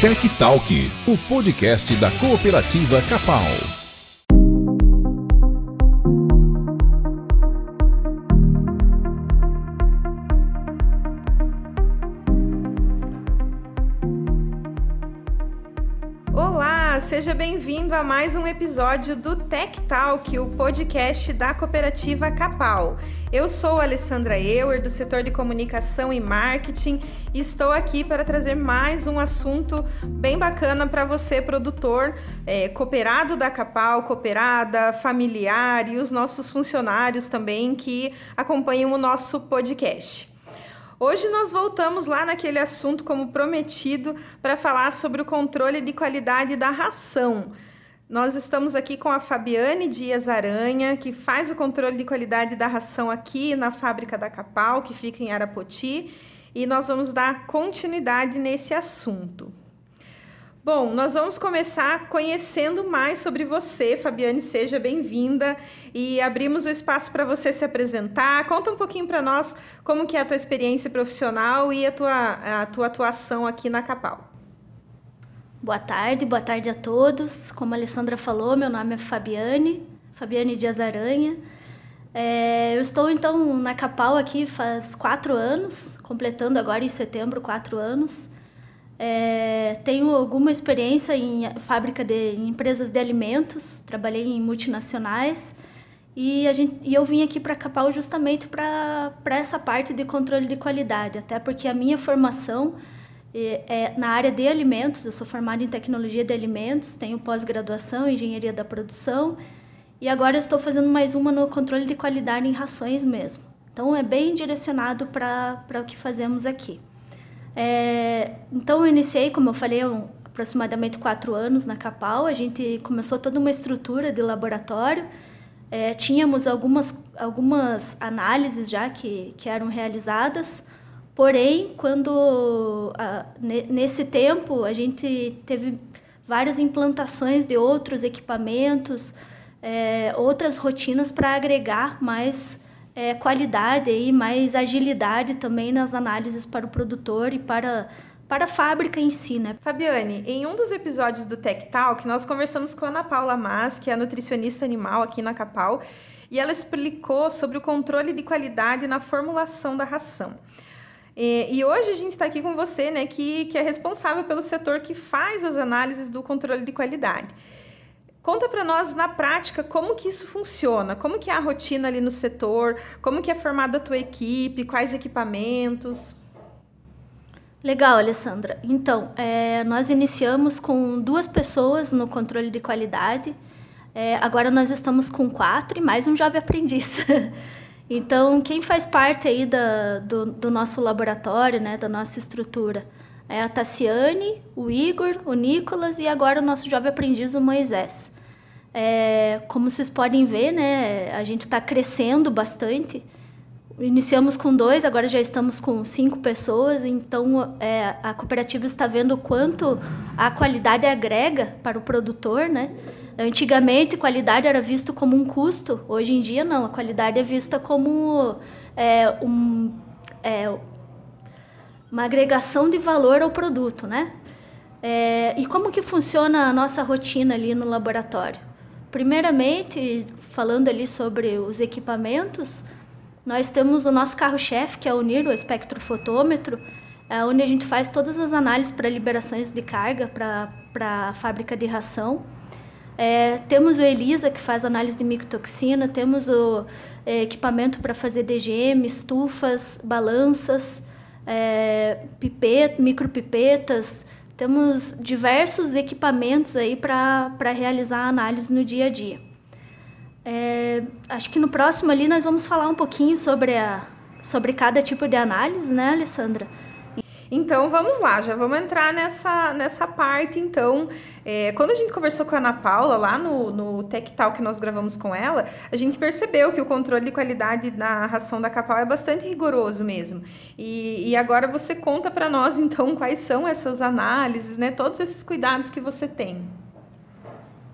Tech Talk, o podcast da cooperativa Capal. A mais um episódio do Tech Talk, o podcast da cooperativa Capal. Eu sou Alessandra Euer, do setor de comunicação e marketing, e estou aqui para trazer mais um assunto bem bacana para você, produtor, é, cooperado da Capal, cooperada, familiar e os nossos funcionários também que acompanham o nosso podcast. Hoje nós voltamos lá naquele assunto, como prometido, para falar sobre o controle de qualidade da ração. Nós estamos aqui com a Fabiane Dias Aranha, que faz o controle de qualidade da ração aqui na fábrica da Capal, que fica em Arapoti, e nós vamos dar continuidade nesse assunto. Bom, nós vamos começar conhecendo mais sobre você, Fabiane, seja bem-vinda e abrimos o espaço para você se apresentar. Conta um pouquinho para nós como que é a tua experiência profissional e a tua, a tua atuação aqui na Capal. Boa tarde, boa tarde a todos. Como a Alessandra falou, meu nome é Fabiane, Fabiane Dias Aranha. É, eu estou então na Capal aqui faz quatro anos, completando agora em setembro quatro anos. É, tenho alguma experiência em fábrica de em empresas de alimentos, trabalhei em multinacionais e, a gente, e eu vim aqui para Capal justamente para essa parte de controle de qualidade, até porque a minha formação é, na área de alimentos, eu sou formada em tecnologia de alimentos, tenho pós-graduação em engenharia da produção e agora estou fazendo mais uma no controle de qualidade em rações mesmo. Então é bem direcionado para o que fazemos aqui. É, então eu iniciei, como eu falei, um, aproximadamente quatro anos na Capal. A gente começou toda uma estrutura de laboratório. É, tínhamos algumas, algumas análises já que, que eram realizadas, porém, quando a, nesse tempo a gente teve várias implantações de outros equipamentos, é, outras rotinas para agregar mais é, qualidade e mais agilidade também nas análises para o produtor e para, para a fábrica em si, né? Fabiane, em um dos episódios do Tech Talk, nós conversamos com a Ana Paula Mas, que é nutricionista animal aqui na Capal, e ela explicou sobre o controle de qualidade na formulação da ração. E, e hoje a gente está aqui com você, né, que, que é responsável pelo setor que faz as análises do controle de qualidade. Conta para nós na prática como que isso funciona, como que é a rotina ali no setor, como que é formada a tua equipe, quais equipamentos. Legal, Alessandra. Então, é, nós iniciamos com duas pessoas no controle de qualidade. É, agora nós estamos com quatro e mais um jovem aprendiz. então, quem faz parte aí da, do, do nosso laboratório, né, da nossa estrutura, é a Tassiane, o Igor, o Nicolas e agora o nosso jovem aprendiz, o Moisés. É, como vocês podem ver, né, a gente está crescendo bastante. Iniciamos com dois, agora já estamos com cinco pessoas, então é, a cooperativa está vendo o quanto a qualidade agrega para o produtor, né? Antigamente, qualidade era visto como um custo, hoje em dia não, a qualidade é vista como é, um, é, uma agregação de valor ao produto, né? É, e como que funciona a nossa rotina ali no laboratório? Primeiramente, falando ali sobre os equipamentos, nós temos o nosso carro-chefe, que é o NIR, o espectrofotômetro, é onde a gente faz todas as análises para liberações de carga para a fábrica de ração. É, temos o ELISA, que faz análise de micotoxina, temos o é, equipamento para fazer DGM, estufas, balanças, é, pipet, micropipetas, temos diversos equipamentos aí para realizar análise no dia a dia. É, acho que no próximo ali nós vamos falar um pouquinho sobre, a, sobre cada tipo de análise, né, Alessandra? Então vamos lá, já vamos entrar nessa, nessa parte. Então, é, quando a gente conversou com a Ana Paula lá no, no Tech Talk que nós gravamos com ela, a gente percebeu que o controle de qualidade na ração da Capal é bastante rigoroso mesmo. E, e agora você conta para nós então quais são essas análises, né? Todos esses cuidados que você tem.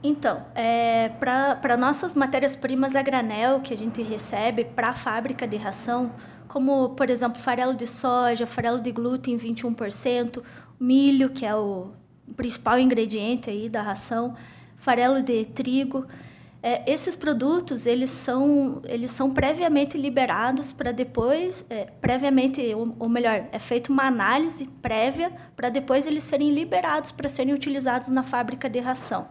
Então, é, para nossas matérias-primas a granel que a gente recebe para a fábrica de ração, como, por exemplo, farelo de soja, farelo de glúten 21%, milho, que é o, principal ingrediente aí da ração, farelo de trigo. É, esses produtos eles são eles são previamente liberados para depois é, previamente ou, ou, melhor é feita uma análise prévia para depois eles serem liberados para serem utilizados na fábrica de ração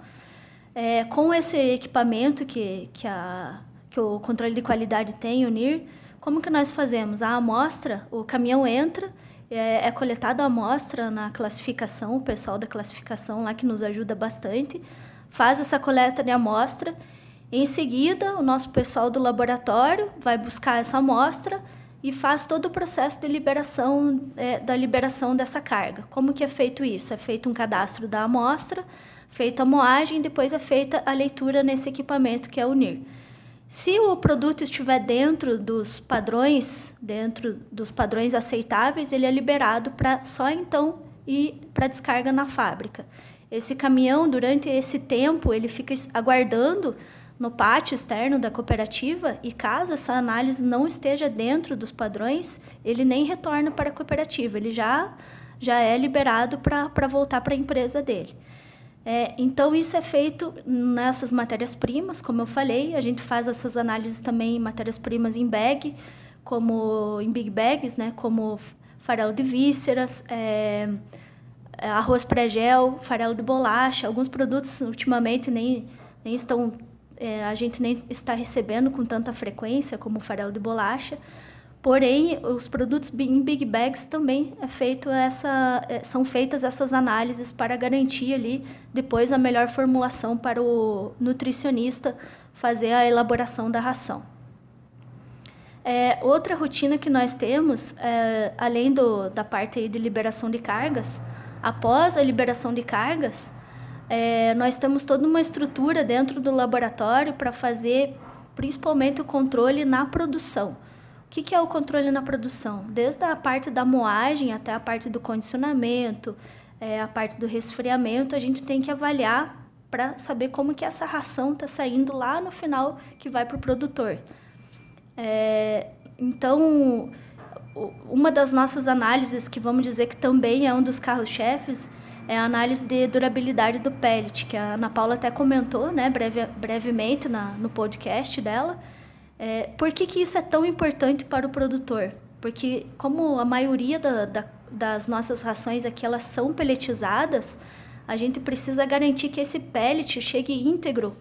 é, com esse equipamento que que a que o controle de qualidade tem o NIR como que nós fazemos a amostra o caminhão entra é, é coletada a amostra na classificação o pessoal da classificação lá que nos ajuda bastante faz essa coleta de amostra em seguida, o nosso pessoal do laboratório vai buscar essa amostra e faz todo o processo de liberação é, da liberação dessa carga. Como que é feito isso? É feito um cadastro da amostra, feita a moagem depois é feita a leitura nesse equipamento que é o NIR. Se o produto estiver dentro dos padrões, dentro dos padrões aceitáveis, ele é liberado para só então ir para descarga na fábrica. Esse caminhão, durante esse tempo, ele fica aguardando no pátio externo da cooperativa e caso essa análise não esteja dentro dos padrões, ele nem retorna para a cooperativa, ele já, já é liberado para voltar para a empresa dele. É, então, isso é feito nessas matérias-primas, como eu falei, a gente faz essas análises também em matérias-primas em bag, como em big bags, né, como farelo de vísceras, é, arroz pré-gel, farelo de bolacha, alguns produtos ultimamente nem, nem estão é, a gente nem está recebendo com tanta frequência como o farelo de bolacha. Porém, os produtos em big bags também é feito essa, é, são feitas essas análises para garantir ali depois a melhor formulação para o nutricionista fazer a elaboração da ração. É, outra rotina que nós temos, é, além do, da parte de liberação de cargas, após a liberação de cargas, é, nós temos toda uma estrutura dentro do laboratório para fazer principalmente o controle na produção. Que, que é o controle na produção? Desde a parte da moagem até a parte do condicionamento, é, a parte do resfriamento, a gente tem que avaliar para saber como que essa ração está saindo lá no final que vai para o produtor. É, então, uma das nossas análises, que vamos dizer que também é um dos carros-chefes, é a análise de durabilidade do pellet, que a Ana Paula até comentou né, breve, brevemente na, no podcast dela. É, por que, que isso é tão importante para o produtor? Porque como a maioria da, da, das nossas rações aqui elas são pelletizadas, a gente precisa garantir que esse pellet chegue íntegro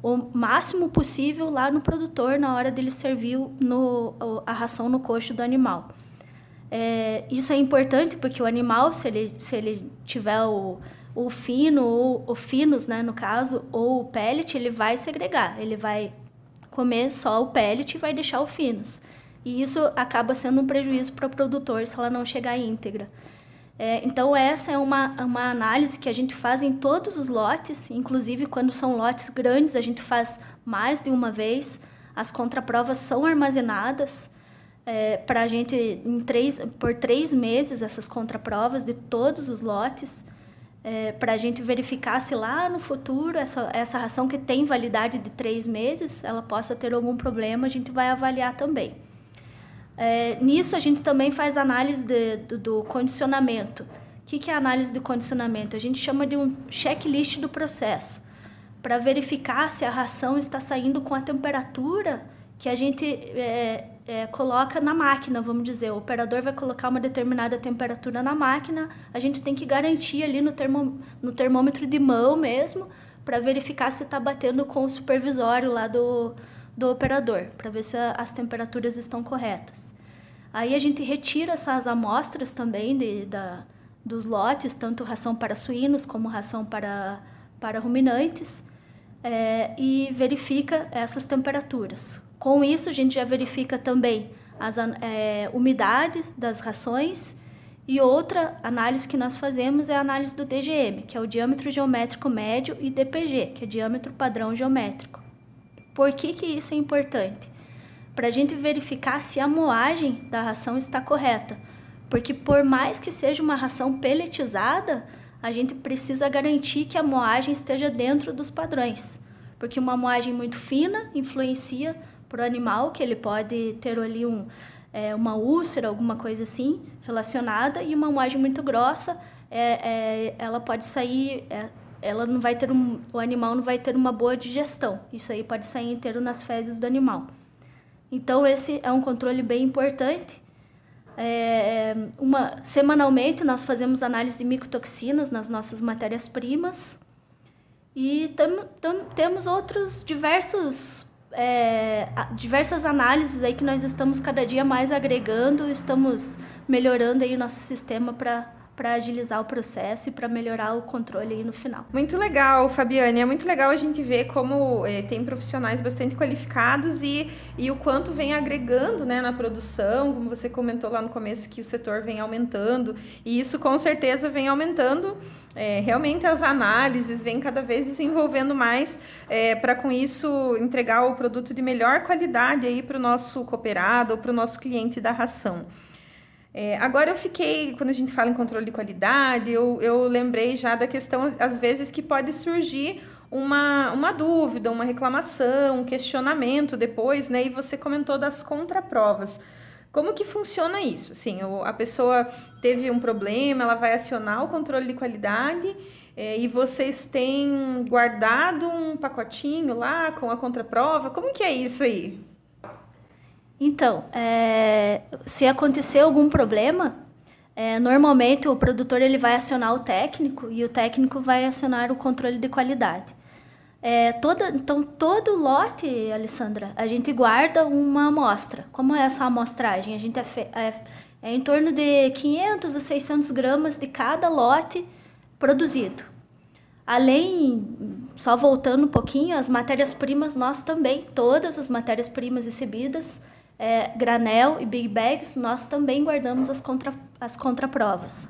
o máximo possível lá no produtor na hora dele servir no, a ração no coxo do animal. É, isso é importante porque o animal, se ele, se ele tiver o, o fino, ou o finos, né, no caso, ou o pellet, ele vai segregar, ele vai comer só o pellet e vai deixar o finos. E isso acaba sendo um prejuízo para o produtor se ela não chegar íntegra. É, então, essa é uma, uma análise que a gente faz em todos os lotes, inclusive quando são lotes grandes, a gente faz mais de uma vez. As contraprovas são armazenadas é, para a gente, em três, por três meses, essas contraprovas de todos os lotes, é, para a gente verificar se lá no futuro essa, essa ração que tem validade de três meses, ela possa ter algum problema, a gente vai avaliar também. É, nisso, a gente também faz análise de, do, do condicionamento. O que, que é análise de condicionamento? A gente chama de um checklist do processo, para verificar se a ração está saindo com a temperatura que a gente é, é, coloca na máquina, vamos dizer. O operador vai colocar uma determinada temperatura na máquina, a gente tem que garantir ali no, termo, no termômetro de mão mesmo, para verificar se está batendo com o supervisório lá do, do operador, para ver se a, as temperaturas estão corretas. Aí a gente retira essas amostras também de, da, dos lotes, tanto ração para suínos como ração para, para ruminantes, é, e verifica essas temperaturas. Com isso, a gente já verifica também as é, umidade das rações e outra análise que nós fazemos é a análise do DGM, que é o diâmetro geométrico médio, e DPG, que é diâmetro padrão geométrico. Por que, que isso é importante? Para a gente verificar se a moagem da ração está correta. Porque por mais que seja uma ração pelletizada, a gente precisa garantir que a moagem esteja dentro dos padrões. Porque uma moagem muito fina influencia para o animal, que ele pode ter ali um, é, uma úlcera, alguma coisa assim relacionada, e uma moagem muito grossa, é, é, ela pode sair, é, ela não vai ter um, o animal não vai ter uma boa digestão. Isso aí pode sair inteiro nas fezes do animal. Então esse é um controle bem importante. É, uma, semanalmente nós fazemos análise de micotoxinas nas nossas matérias-primas e tam, tam, temos outros diversos é, diversas análises aí que nós estamos cada dia mais agregando, estamos melhorando aí o nosso sistema para para agilizar o processo e para melhorar o controle aí no final. Muito legal, Fabiane. É muito legal a gente ver como é, tem profissionais bastante qualificados e, e o quanto vem agregando né, na produção, como você comentou lá no começo que o setor vem aumentando, e isso com certeza vem aumentando. É, realmente as análises vêm cada vez desenvolvendo mais é, para com isso entregar o produto de melhor qualidade aí para o nosso cooperado ou para o nosso cliente da ração. É, agora eu fiquei, quando a gente fala em controle de qualidade, eu, eu lembrei já da questão, às vezes, que pode surgir uma, uma dúvida, uma reclamação, um questionamento depois, né? E você comentou das contraprovas. Como que funciona isso? Assim, a pessoa teve um problema, ela vai acionar o controle de qualidade é, e vocês têm guardado um pacotinho lá com a contraprova. Como que é isso aí? Então, é, se acontecer algum problema, é, normalmente o produtor ele vai acionar o técnico e o técnico vai acionar o controle de qualidade. É, toda, então, todo lote, Alessandra, a gente guarda uma amostra. Como é essa amostragem? A gente é, é, é em torno de 500 a 600 gramas de cada lote produzido. Além, só voltando um pouquinho, as matérias-primas, nós também, todas as matérias-primas recebidas, é, granel e big bags, nós também guardamos as, contra, as contraprovas.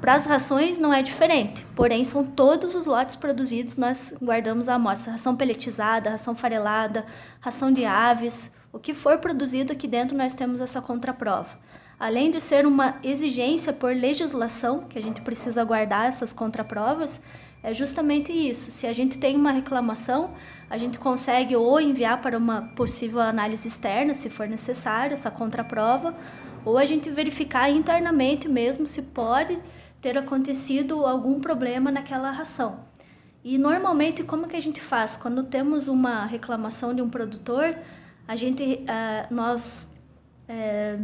Para as rações não é diferente, porém são todos os lotes produzidos, nós guardamos a amostra, ração peletizada, ração farelada, ração de aves, o que for produzido aqui dentro nós temos essa contraprova. Além de ser uma exigência por legislação, que a gente precisa guardar essas contraprovas, é justamente isso. Se a gente tem uma reclamação, a gente consegue ou enviar para uma possível análise externa, se for necessário, essa contraprova, ou a gente verificar internamente mesmo se pode ter acontecido algum problema naquela ração. E normalmente como que a gente faz? Quando temos uma reclamação de um produtor, a gente, uh, nós é,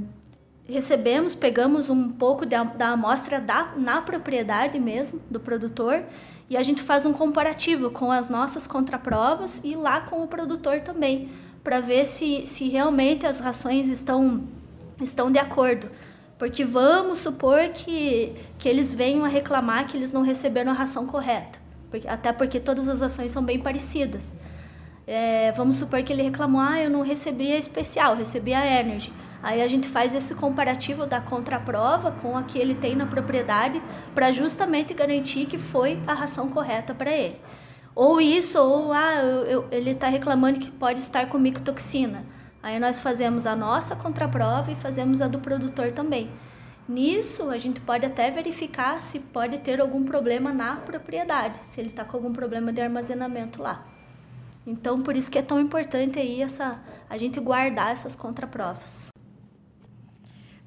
recebemos, pegamos um pouco da, da amostra da, na propriedade mesmo do produtor e a gente faz um comparativo com as nossas contraprovas e lá com o produtor também, para ver se, se realmente as rações estão, estão de acordo. Porque vamos supor que, que eles venham a reclamar que eles não receberam a ração correta, porque, até porque todas as ações são bem parecidas. É, vamos supor que ele reclamou, ah, eu não recebi a especial, recebi a Energy. Aí a gente faz esse comparativo da contraprova com a que ele tem na propriedade para justamente garantir que foi a ração correta para ele. Ou isso, ou ah, eu, eu, ele está reclamando que pode estar com micotoxina. Aí nós fazemos a nossa contraprova e fazemos a do produtor também. Nisso, a gente pode até verificar se pode ter algum problema na propriedade, se ele está com algum problema de armazenamento lá. Então, por isso que é tão importante aí essa, a gente guardar essas contraprovas.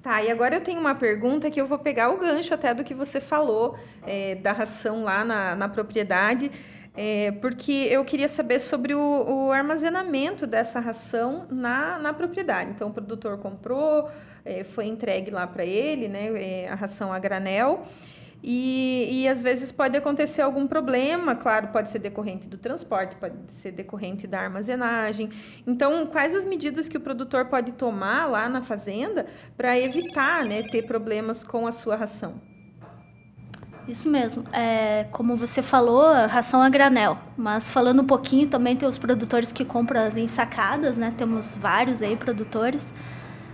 Tá, e agora eu tenho uma pergunta que eu vou pegar o gancho até do que você falou é, da ração lá na, na propriedade, é, porque eu queria saber sobre o, o armazenamento dessa ração na, na propriedade. Então, o produtor comprou, é, foi entregue lá para ele, né, é, a ração a granel. E, e às vezes pode acontecer algum problema, claro, pode ser decorrente do transporte, pode ser decorrente da armazenagem. Então, quais as medidas que o produtor pode tomar lá na fazenda para evitar né, ter problemas com a sua ração? Isso mesmo. É, como você falou, ração a granel. Mas falando um pouquinho, também tem os produtores que compram as ensacadas, né? Temos vários aí produtores.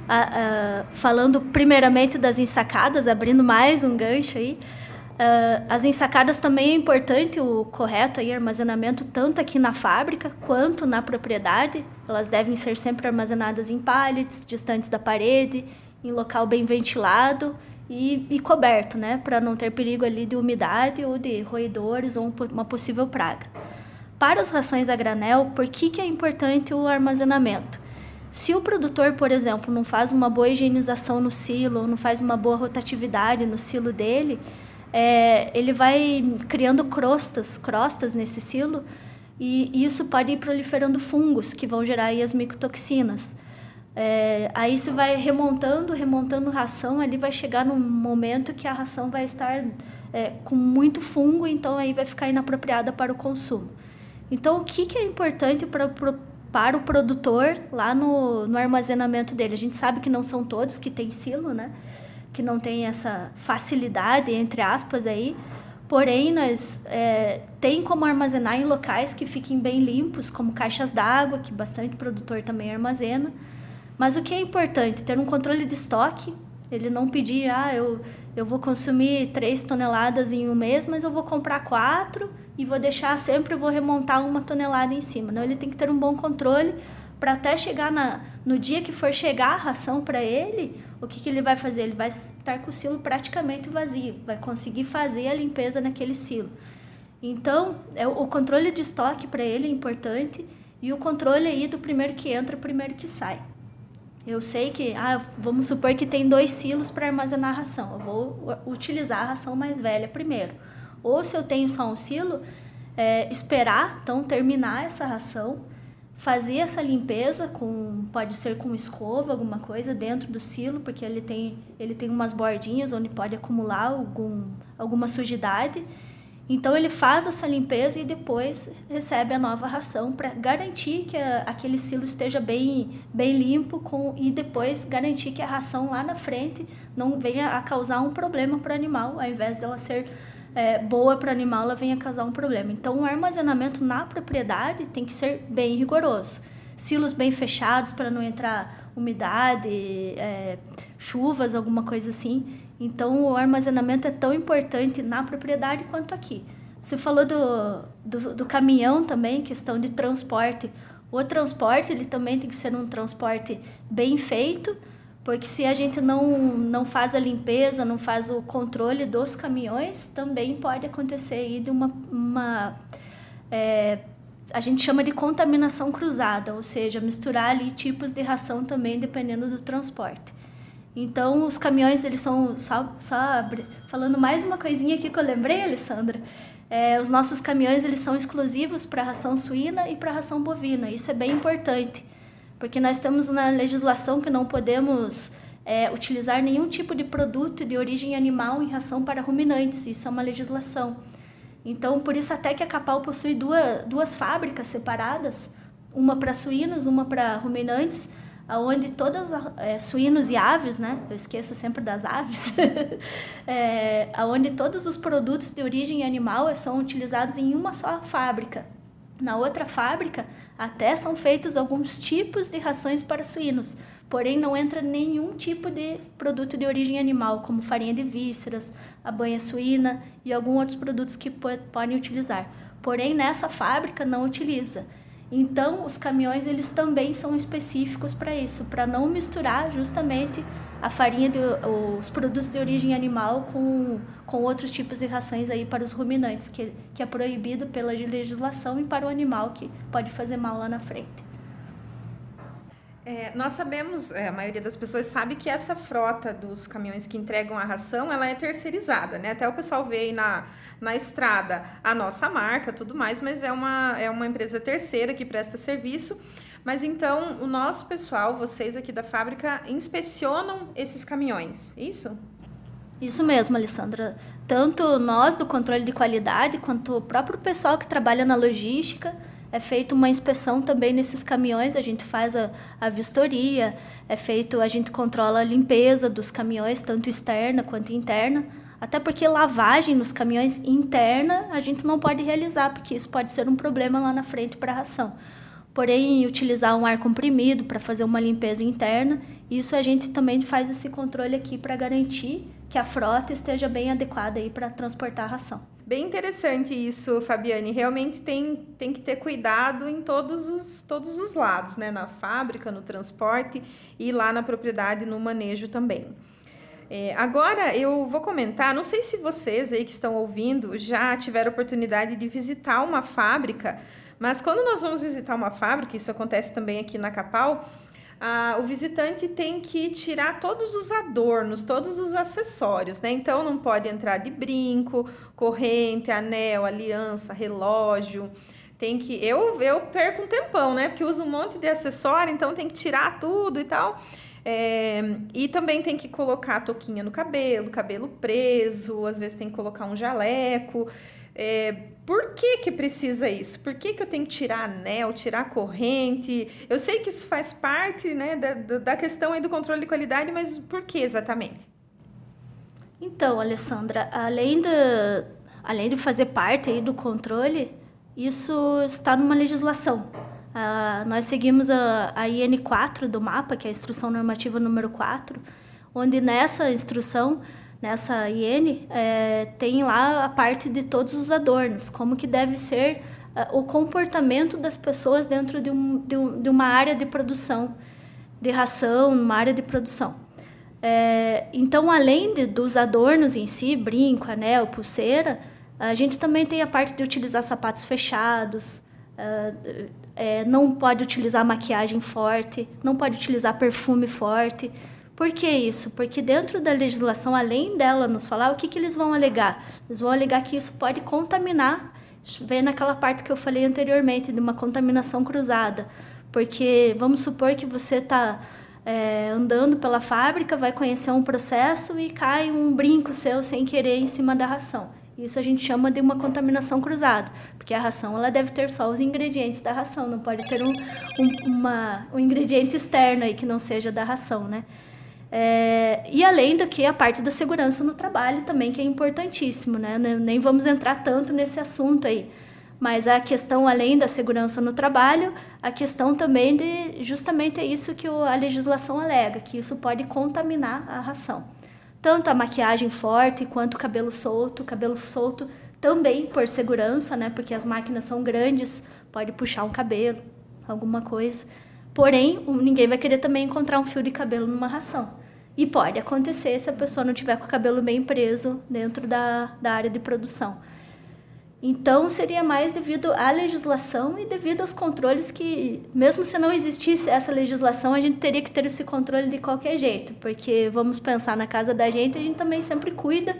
Uh, falando primeiramente das ensacadas, abrindo mais um gancho aí. Uh, as ensacadas também é importante o correto aí, armazenamento tanto aqui na fábrica quanto na propriedade. Elas devem ser sempre armazenadas em pallets, distantes da parede, em local bem ventilado e, e coberto, né, para não ter perigo ali de umidade ou de roedores ou uma possível praga. Para as rações a granel, por que, que é importante o armazenamento? Se o produtor, por exemplo, não faz uma boa higienização no silo, não faz uma boa rotatividade no silo dele, é, ele vai criando crostas, crostas nesse silo, e isso pode ir proliferando fungos que vão gerar as micotoxinas. É, aí você vai remontando, remontando ração, ali vai chegar num momento que a ração vai estar é, com muito fungo, então aí vai ficar inapropriada para o consumo. Então, o que, que é importante para, para o produtor lá no, no armazenamento dele? A gente sabe que não são todos que têm silo, né? Que não tem essa facilidade, entre aspas, aí. Porém, nós é, tem como armazenar em locais que fiquem bem limpos, como caixas d'água, que bastante produtor também armazena. Mas o que é importante? Ter um controle de estoque. Ele não pedir, ah, eu eu vou consumir 3 toneladas em um mês, mas eu vou comprar quatro e vou deixar sempre, vou remontar uma tonelada em cima. Não, ele tem que ter um bom controle para até chegar na, no dia que for chegar a ração para ele, o que, que ele vai fazer? Ele vai estar com o silo praticamente vazio, vai conseguir fazer a limpeza naquele silo. Então, é, o controle de estoque para ele é importante e o controle aí do primeiro que entra, primeiro que sai. Eu sei que, ah, vamos supor que tem dois silos para armazenar a ração. Eu vou utilizar a ração mais velha primeiro. Ou se eu tenho só um silo, é, esperar, então, terminar essa ração, fazer essa limpeza com, pode ser com escova, alguma coisa dentro do silo, porque ele tem, ele tem umas bordinhas onde pode acumular algum, alguma sujidade então ele faz essa limpeza e depois recebe a nova ração para garantir que a, aquele silo esteja bem, bem limpo com, e depois garantir que a ração lá na frente não venha a causar um problema para o animal, ao invés dela ser é, boa para o animal, ela venha causar um problema. Então o armazenamento na propriedade tem que ser bem rigoroso. Silos bem fechados para não entrar umidade, é, chuvas, alguma coisa assim então, o armazenamento é tão importante na propriedade quanto aqui. Você falou do, do, do, caminhão também, questão de transporte. O transporte ele também tem que ser um transporte bem feito, porque se a gente não, não faz a limpeza, não faz o controle dos caminhões, também pode acontecer aí de uma, uma é, a gente chama de contaminação cruzada, ou seja, misturar ali tipos de ração também dependendo do transporte. Então, os caminhões, eles são, só, só falando mais uma coisinha aqui que eu lembrei, Alessandra, é, os nossos caminhões, eles são exclusivos para ração suína e para ração bovina. Isso é bem importante, porque nós temos na legislação que não podemos é, utilizar nenhum tipo de produto de origem animal em ração para ruminantes. Isso é uma legislação. Então, por isso até que a Capal possui duas, duas fábricas separadas, uma para suínos, uma para ruminantes, onde todas é, suínos e aves, né? Eu esqueço sempre das aves, é, onde todos os produtos de origem animal são utilizados em uma só fábrica. Na outra fábrica, até são feitos alguns tipos de rações para suínos, porém não entra nenhum tipo de produto de origem animal, como farinha de vísceras, a banha suína e alguns outros produtos que podem utilizar. Porém, nessa fábrica não utiliza. Então, os caminhões eles também são específicos para isso, para não misturar justamente a farinha de, os produtos de origem animal com, com outros tipos de rações aí para os ruminantes, que, que é proibido pela legislação e para o animal que pode fazer mal lá na frente. É, nós sabemos, é, a maioria das pessoas sabe que essa frota dos caminhões que entregam a ração, ela é terceirizada, né? Até o pessoal vê aí na, na estrada a nossa marca, tudo mais, mas é uma, é uma empresa terceira que presta serviço. Mas então, o nosso pessoal, vocês aqui da fábrica, inspecionam esses caminhões, isso? Isso mesmo, Alessandra. Tanto nós do controle de qualidade, quanto o próprio pessoal que trabalha na logística, é feita uma inspeção também nesses caminhões, a gente faz a, a vistoria, é feito, a gente controla a limpeza dos caminhões, tanto externa quanto interna, até porque lavagem nos caminhões interna a gente não pode realizar, porque isso pode ser um problema lá na frente para a ração. Porém, utilizar um ar comprimido para fazer uma limpeza interna, isso a gente também faz esse controle aqui para garantir que a frota esteja bem adequada aí para transportar a ração. Bem interessante isso, Fabiane. Realmente tem, tem que ter cuidado em todos os, todos os lados, né? Na fábrica, no transporte e lá na propriedade, no manejo também. É, agora eu vou comentar, não sei se vocês aí que estão ouvindo já tiveram oportunidade de visitar uma fábrica, mas quando nós vamos visitar uma fábrica, isso acontece também aqui na Capal, o visitante tem que tirar todos os adornos, todos os acessórios, né? Então não pode entrar de brinco, corrente, anel, aliança, relógio. Tem que. Eu, eu perco um tempão, né? Porque uso um monte de acessório, então tem que tirar tudo e tal. É, e também tem que colocar a touquinha no cabelo, cabelo preso, às vezes tem que colocar um jaleco. É, por que, que precisa isso? Por que, que eu tenho que tirar anel, tirar corrente? Eu sei que isso faz parte né, da, da questão aí do controle de qualidade, mas por que exatamente? Então, Alessandra, além de, além de fazer parte aí do controle, isso está numa legislação. Uh, nós seguimos a, a IN4 do mapa, que é a Instrução Normativa número 4, onde nessa instrução nessa IN, é, tem lá a parte de todos os adornos, como que deve ser uh, o comportamento das pessoas dentro de, um, de, um, de, uma área de produção, de ração, uma área de produção. É, então, além de, dos adornos em si, brinco, anel, pulseira, a gente também tem a parte de utilizar sapatos fechados, uh, é, não pode utilizar maquiagem forte, não pode utilizar perfume forte, por que isso? Porque dentro da legislação, além dela nos falar, o que, que eles vão alegar? Eles vão alegar que isso pode contaminar, vem naquela parte que eu falei anteriormente, de uma contaminação cruzada. Porque vamos supor que você está é, andando pela fábrica, vai conhecer um processo e cai um brinco seu sem querer em cima da ração. Isso a gente chama de uma contaminação cruzada, porque a ração ela deve ter só os ingredientes da ração, não pode ter um, um, uma, um ingrediente externo aí que não seja da ração, né? É, e além do que a parte da segurança no trabalho também, que é importantíssimo, né? Nem vamos entrar tanto nesse assunto aí. Mas a questão, além da segurança no trabalho, a questão também de justamente é isso que a legislação alega, que isso pode contaminar a ração. Tanto a maquiagem forte quanto o cabelo solto. Cabelo solto também por segurança, né? Porque as máquinas são grandes, pode puxar um cabelo, alguma coisa. Porém, ninguém vai querer também encontrar um fio de cabelo numa ração. E pode acontecer se a pessoa não tiver com o cabelo bem preso dentro da, da área de produção. Então, seria mais devido à legislação e devido aos controles que, mesmo se não existisse essa legislação, a gente teria que ter esse controle de qualquer jeito, porque vamos pensar na casa da gente, a gente também sempre cuida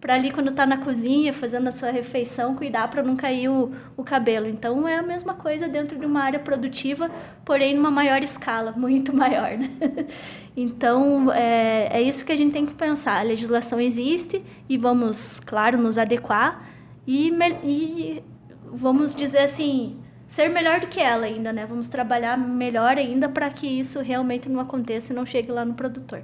para ali quando está na cozinha fazendo a sua refeição cuidar para não cair o, o cabelo. Então é a mesma coisa dentro de uma área produtiva, porém numa maior escala, muito maior. Né? Então é, é isso que a gente tem que pensar. A legislação existe e vamos, claro, nos adequar e, e vamos dizer assim ser melhor do que ela ainda, né? Vamos trabalhar melhor ainda para que isso realmente não aconteça e não chegue lá no produtor.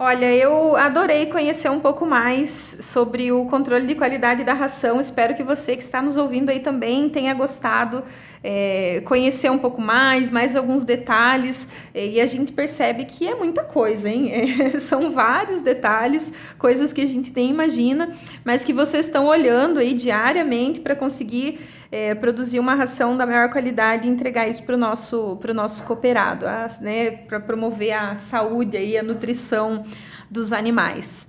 Olha, eu adorei conhecer um pouco mais sobre o controle de qualidade da ração. Espero que você que está nos ouvindo aí também tenha gostado, é, conhecer um pouco mais, mais alguns detalhes. É, e a gente percebe que é muita coisa, hein? É, são vários detalhes, coisas que a gente nem imagina, mas que vocês estão olhando aí diariamente para conseguir é, produzir uma ração da maior qualidade e entregar isso para o nosso, nosso cooperado, né, para promover a saúde e a nutrição dos animais.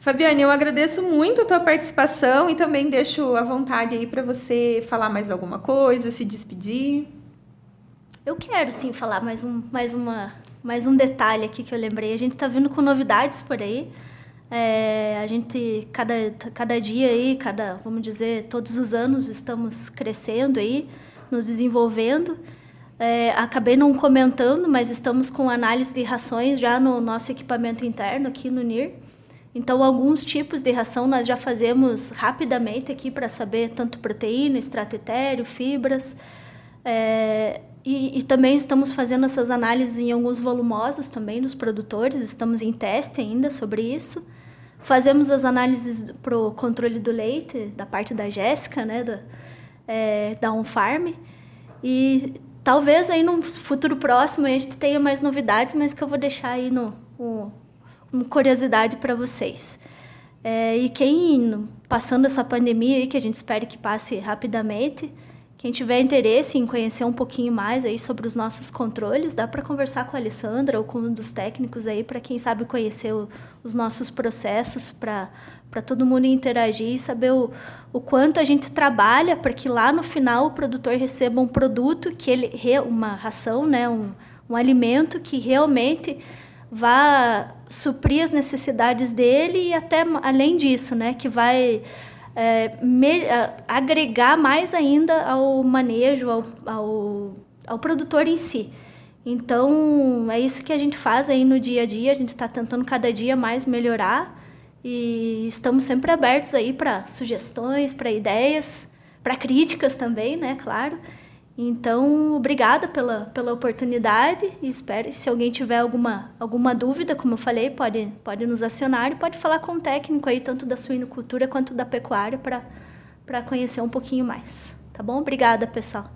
Fabiane, eu agradeço muito a tua participação e também deixo à vontade aí para você falar mais alguma coisa, se despedir. Eu quero sim falar mais um, mais uma, mais um detalhe aqui que eu lembrei. A gente está vindo com novidades por aí. É, a gente, cada, cada dia aí, cada, vamos dizer, todos os anos estamos crescendo aí, nos desenvolvendo. É, acabei não comentando, mas estamos com análise de rações já no nosso equipamento interno aqui no NIR. Então, alguns tipos de ração nós já fazemos rapidamente aqui para saber tanto proteína, extrato etéreo, fibras. É, e, e, também estamos fazendo essas análises em alguns volumosos também dos produtores, estamos em teste ainda sobre isso. Fazemos as análises para o controle do leite, da parte da Jéssica, né, da, é, da OnFarm. E talvez aí num futuro próximo a gente tenha mais novidades, mas que eu vou deixar aí no, uma curiosidade para vocês. É, e quem, passando essa pandemia aí, que a gente espera que passe rapidamente, quem tiver interesse em conhecer um pouquinho mais aí sobre os nossos controles, dá para conversar com a Alessandra ou com um dos técnicos aí para quem sabe conhecer o, os nossos processos para para todo mundo interagir e saber o, o quanto a gente trabalha para que lá no final o produtor receba um produto que ele uma ração, né, um, um alimento que realmente vá suprir as necessidades dele e até além disso, né, que vai é, me, agregar mais ainda ao manejo, ao, ao, ao, produtor em si. Então, é isso que a gente faz aí no dia a dia, a gente está tentando cada dia mais melhorar e estamos sempre abertos aí para sugestões, para ideias, para críticas também, né, claro. Então, obrigada pela, pela oportunidade e espero se alguém tiver alguma, alguma dúvida, como eu falei, pode, pode nos acionar e pode falar com o técnico aí, tanto da suinocultura quanto da pecuária, para conhecer um pouquinho mais. Tá bom? Obrigada, pessoal.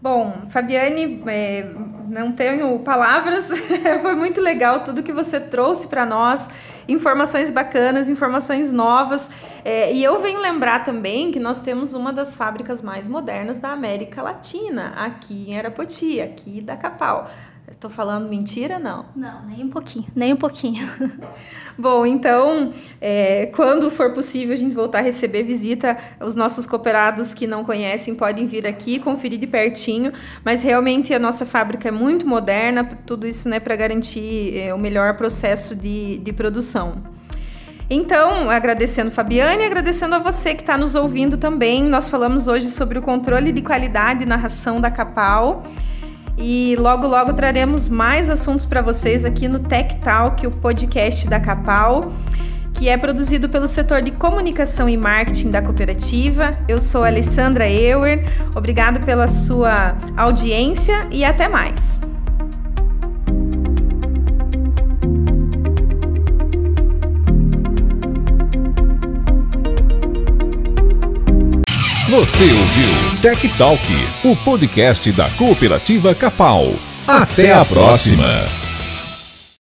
Bom, Fabiane, é, não tenho palavras, foi muito legal tudo que você trouxe para nós, informações bacanas, informações novas. É, e eu venho lembrar também que nós temos uma das fábricas mais modernas da América Latina, aqui em Arapoti, aqui da Capal. Estou falando mentira? Não. Não, nem um pouquinho, nem um pouquinho. Bom, então, é, quando for possível a gente voltar a receber visita, os nossos cooperados que não conhecem podem vir aqui conferir de pertinho. Mas realmente a nossa fábrica é muito moderna, tudo isso né, para garantir é, o melhor processo de, de produção. Então, agradecendo Fabiane e agradecendo a você que está nos ouvindo também. Nós falamos hoje sobre o controle de qualidade na ração da Capal. E logo, logo traremos mais assuntos para vocês aqui no Tech Talk, o podcast da Capal, que é produzido pelo setor de comunicação e marketing da cooperativa. Eu sou Alessandra Euer, obrigado pela sua audiência e até mais. Você ouviu Tech Talk, o podcast da Cooperativa Capal. Até a próxima!